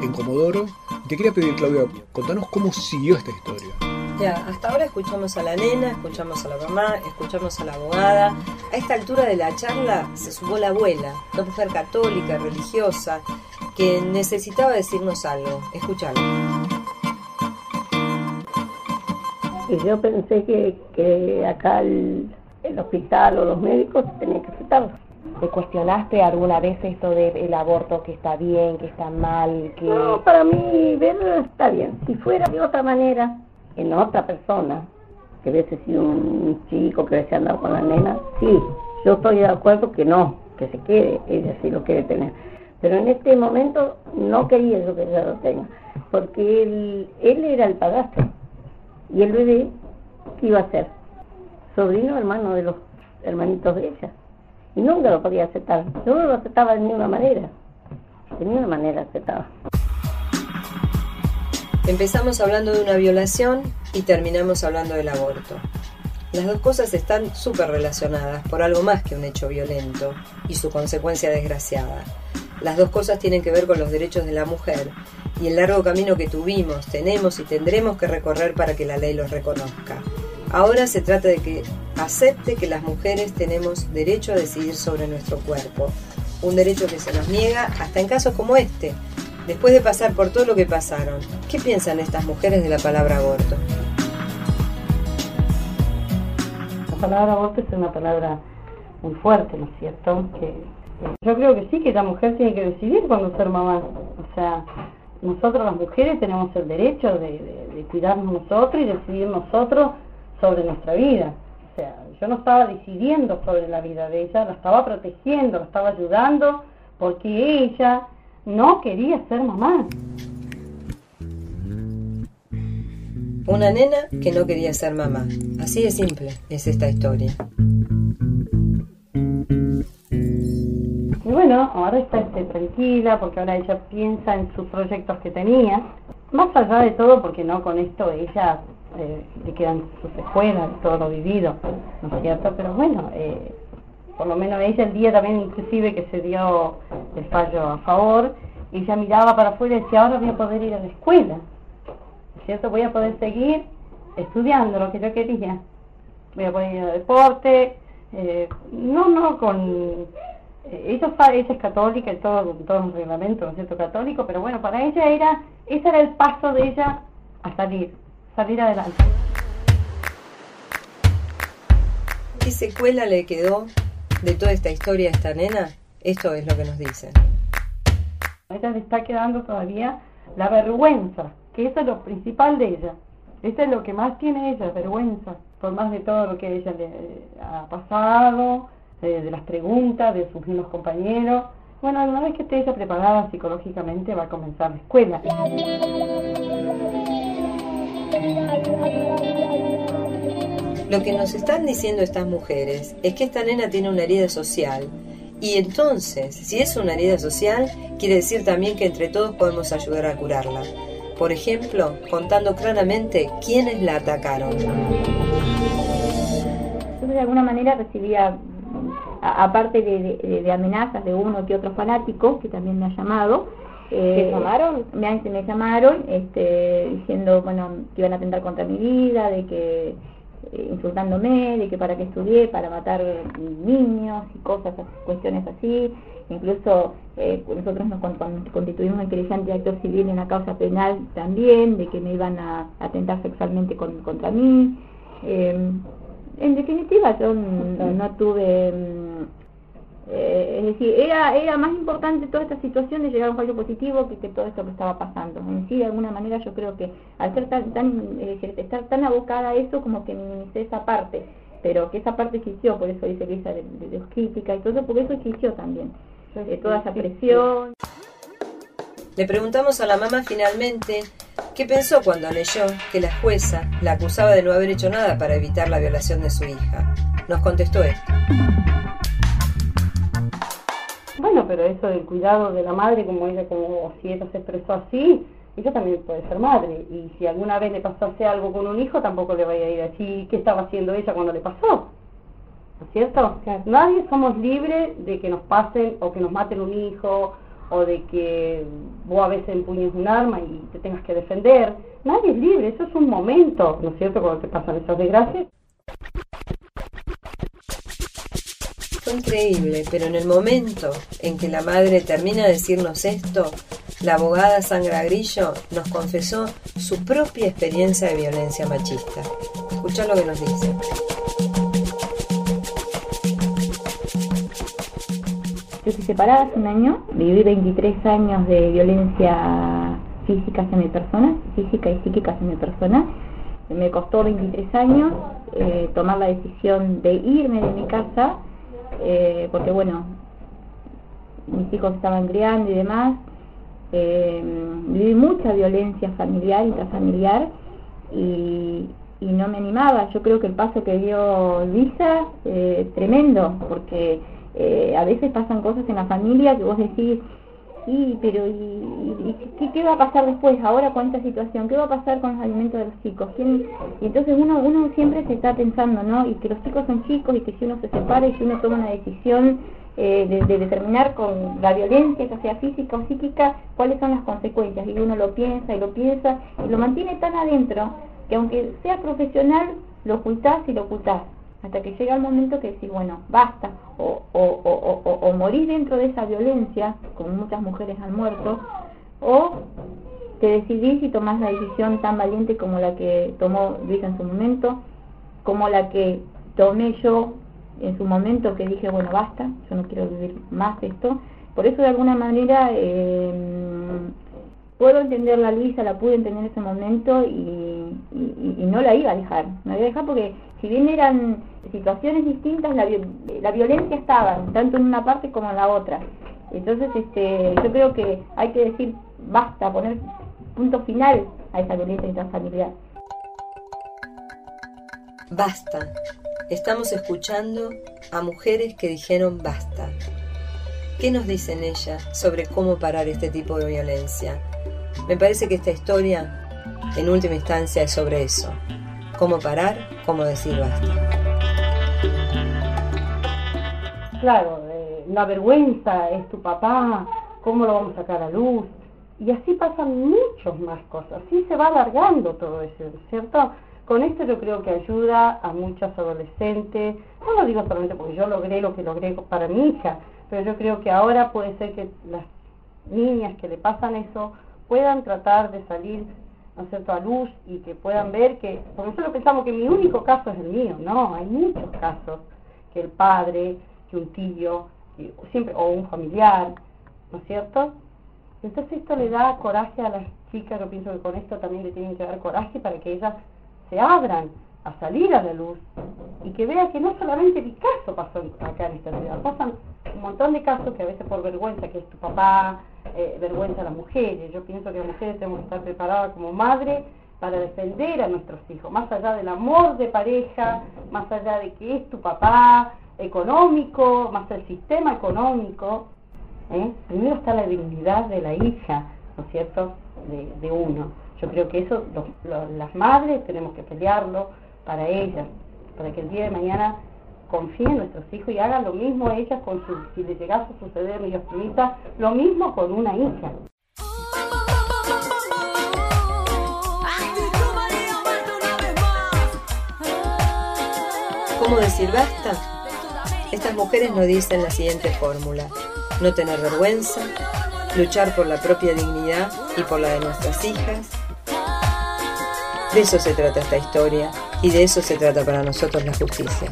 en Comodoro. Te quería pedir, Claudia, contanos cómo siguió esta historia. Ya, hasta ahora escuchamos a la nena, escuchamos a la mamá, escuchamos a la abogada. A esta altura de la charla se sumó la abuela, una mujer católica, religiosa, que necesitaba decirnos algo. Escuchalo. Yo pensé que, que acá el, el hospital o los médicos tenían que aceptarlo. ¿Te cuestionaste alguna vez esto del aborto, que está bien, que está mal? Que... No, para mí verlo está bien. Si fuera de otra manera, en otra persona, que hubiese sido un chico que hubiese andado con la nena, sí, yo estoy de acuerdo que no, que se quede, ella sí lo quiere tener. Pero en este momento no quería yo que ella lo tenga, porque él, él era el padrastro y el bebé, ¿qué iba a ser? Sobrino hermano de los hermanitos de ella. Y nunca lo podía aceptar. Yo no lo aceptaba de ninguna manera. De ninguna manera aceptaba. Empezamos hablando de una violación y terminamos hablando del aborto. Las dos cosas están súper relacionadas por algo más que un hecho violento y su consecuencia desgraciada. Las dos cosas tienen que ver con los derechos de la mujer y el largo camino que tuvimos, tenemos y tendremos que recorrer para que la ley los reconozca. Ahora se trata de que acepte que las mujeres tenemos derecho a decidir sobre nuestro cuerpo, un derecho que se nos niega hasta en casos como este, después de pasar por todo lo que pasaron. ¿Qué piensan estas mujeres de la palabra aborto? La palabra aborto es una palabra muy fuerte, ¿no es cierto? Yo creo que sí, que la mujer tiene que decidir cuándo ser mamá. O sea, nosotros las mujeres tenemos el derecho de, de, de cuidarnos nosotros y decidir nosotros sobre nuestra vida. O sea, yo no estaba decidiendo sobre la vida de ella, la estaba protegiendo, la estaba ayudando, porque ella no quería ser mamá. Una nena que no quería ser mamá. Así de simple es esta historia. Y bueno, ahora está este, tranquila porque ahora ella piensa en sus proyectos que tenía. Más allá de todo, porque no con esto ella eh, le quedan sus escuelas, todo lo vivido, ¿no es cierto? Pero bueno, eh, por lo menos ella el día también inclusive que se dio el fallo a favor, ella miraba para afuera y decía, ahora voy a poder ir a la escuela, ¿cierto? Voy a poder seguir estudiando lo que yo quería, voy a poder ir a deporte, eh, no, no con... Ella, ella es católica y todo, todo un reglamento, ¿no es cierto?, católico, pero bueno, para ella era, ese era el paso de ella a salir, salir adelante. ¿Qué secuela le quedó de toda esta historia a esta nena? Esto es lo que nos dicen. A ella le está quedando todavía la vergüenza, que eso es lo principal de ella. Eso es lo que más tiene ella, vergüenza, por más de todo lo que ella le ha pasado, eh, de las preguntas de sus mismos compañeros. Bueno, una vez que esté ella preparada psicológicamente va a comenzar la escuela. Lo que nos están diciendo estas mujeres es que esta nena tiene una herida social y entonces, si es una herida social, quiere decir también que entre todos podemos ayudar a curarla. Por ejemplo, contando claramente quiénes la atacaron. Yo de alguna manera recibía, aparte de, de- de amenazas de uno que otro fanático, que también me ha llamado, ¿Te llamaron? Me, me llamaron este, diciendo, bueno, que iban a atentar contra mi vida, de que eh, insultándome, de que para qué estudié, para matar niños y cosas, cuestiones así. Incluso eh, nosotros nos constituimos en de actor civil en una causa penal también, de que me iban a atentar sexualmente contra mí. Eh, en definitiva, yo no, tuve... Mm, eh, es decir, era, era más importante toda esta situación de llegar a un fallo positivo que, que todo esto que estaba pasando. En sí, de alguna manera, yo creo que al ser tan, tan estar tan abocada a eso, como que minimicé esa parte, pero que esa parte existió, por eso dice Lisa de, de, crítica y todo, porque eso existió también, de toda esa presión. Le preguntamos a la mamá finalmente qué pensó cuando leyó que la jueza la acusaba de no haber hecho nada para evitar la violación de su hija. Nos contestó esto. Bueno, pero eso del cuidado de la madre, como ella, como si ella se expresó así, ella también puede ser madre. Y si alguna vez le pasase algo con un hijo, tampoco le vaya a ir así. ¿Qué estaba haciendo ella cuando le pasó? ¿No es cierto? Nadie somos libres de que nos pasen o que nos maten un hijo o de que vos a veces empuñes un arma y te tengas que defender. Nadie es libre, eso es un momento, ¿no es cierto?, cuando te pasan esas desgracias. Fue increíble, pero en el momento en que la madre termina de decirnos esto, la abogada Sangra Grillo nos confesó su propia experiencia de violencia machista. Escucha lo que nos dice. Yo estoy separada hace un año, viví 23 años de violencia física hacia mi persona, física y psíquica hacia mi persona. Me costó 23 años eh, tomar la decisión de irme de mi casa, eh, porque bueno, mis hijos estaban criando y demás. Eh, viví mucha violencia familiar, intrafamiliar, y, y no me animaba. Yo creo que el paso que dio Lisa, eh, tremendo, porque eh, a veces pasan cosas en la familia que vos decís, y, pero y, ¿qué, va a pasar después? Ahora con esta situación, ¿qué va a pasar con los alimentos de los chicos? Y entonces uno, uno siempre se está pensando, ¿no? Y que los chicos son chicos y que si uno se separa y si uno toma una decisión eh, de, determinar con la violencia, que sea física o psíquica, cuáles son las consecuencias. Y uno lo piensa y lo piensa y lo mantiene tan adentro que aunque sea profesional, lo ocultás y lo ocultás hasta que llega el momento que decís, bueno, basta, o, o, o, o, morís dentro de esa violencia, como muchas mujeres han muerto, o te decidís y tomás la decisión tan valiente como la que tomó Luisa en su momento, como la que tomé yo en su momento, que dije, bueno, basta, yo no quiero vivir más esto. Por eso, de alguna manera, eh, puedo entender la Luisa, la pude entender en ese momento y, y, no la iba a dejar. No la iba a dejar porque si bien eran situaciones distintas, la, la violencia estaba, tanto en una parte como en la otra. Entonces, este, yo creo que hay que decir basta, poner punto final a esa violencia intrafamiliar. Basta. Estamos escuchando a mujeres que dijeron basta. ¿Qué nos dicen ellas sobre cómo parar este tipo de violencia? Me parece que esta historia, en última instancia, es sobre eso. Cómo parar, cómo decir basta. Claro, eh, la vergüenza es tu papá, cómo lo vamos a sacar a luz. Y así pasan muchas más cosas. Así se va alargando todo eso, ¿cierto? Con esto yo creo que ayuda a muchas adolescentes. No lo digo solamente porque yo logré lo que logré para mi hija, pero yo creo que ahora puede ser que las niñas que le pasan eso puedan tratar de salir ¿no es cierto? a luz y que puedan ver que, porque nosotros pensamos que mi único caso es el mío, no, hay muchos casos, que el padre, que un tío, siempre, o un familiar, ¿no es cierto? Entonces esto le da coraje a las chicas, yo pienso que con esto también le tienen que dar coraje para que ellas se abran a salir a la luz y que vean que no solamente mi caso pasó acá en esta ciudad, pasan un montón de casos que a veces por vergüenza, que es tu papá, eh, vergüenza a las mujeres. Yo pienso que las mujeres tenemos que estar preparadas como madre para defender a nuestros hijos, más allá del amor de pareja, más allá de que es tu papá económico, más el sistema económico. ¿eh? Primero está la dignidad de la hija, ¿no es cierto?, de, uno. Yo creo que eso las madres tenemos que pelearlo para ellas, para que el día de mañana confíen en nuestros hijos y hagan lo mismo ellas con su, si les llegase a suceder, mi Dios lo mismo con una hija. ¿Cómo decir basta? Estas mujeres no dicen la siguiente fórmula. No tener vergüenza, luchar por la propia dignidad y por la de nuestras hijas, de eso se trata esta historia y de eso se trata para nosotros la justicia.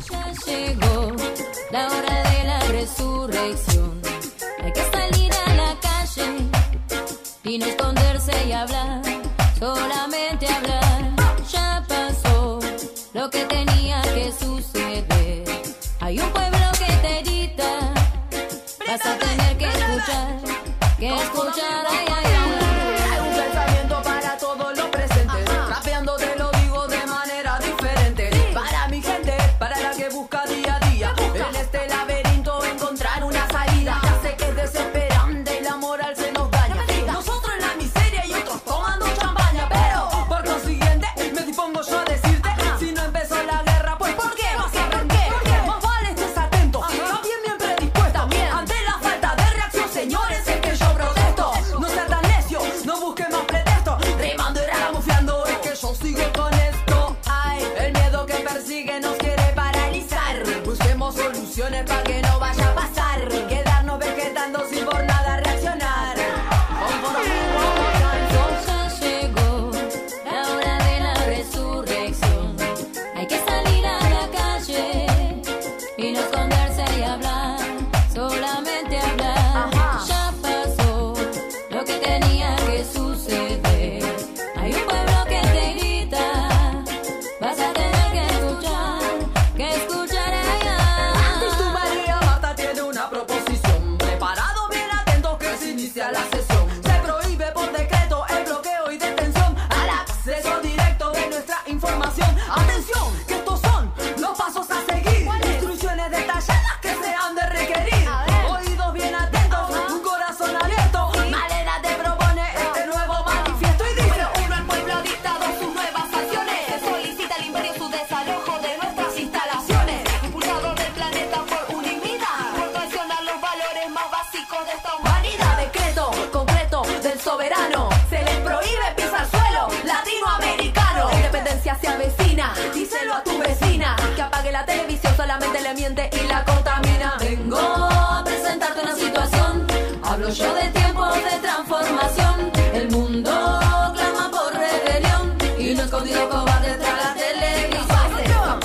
la televisión solamente le miente y la contamina. Vengo a presentarte una situación. Hablo yo de tiempos de transformación. El mundo clama por rebelión y no escondido cobarde tras la televisión.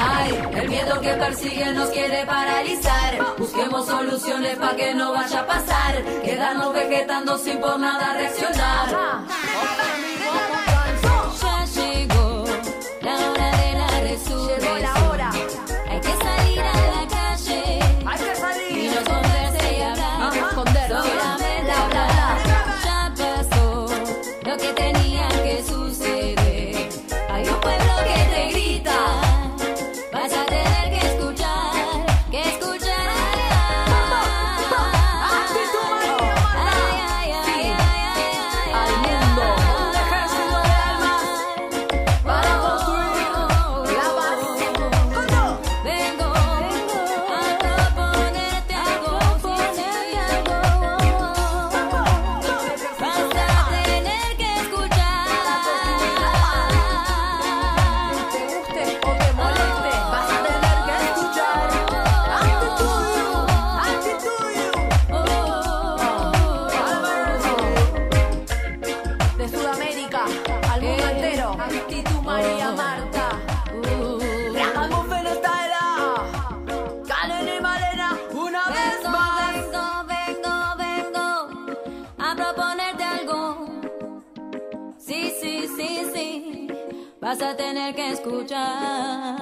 Ay, el miedo que persigue nos quiere paralizar. Busquemos soluciones para que no vaya a pasar. Quedarnos vegetando sin por nada reaccionar. Jesús. Llegó la hora. escuchar.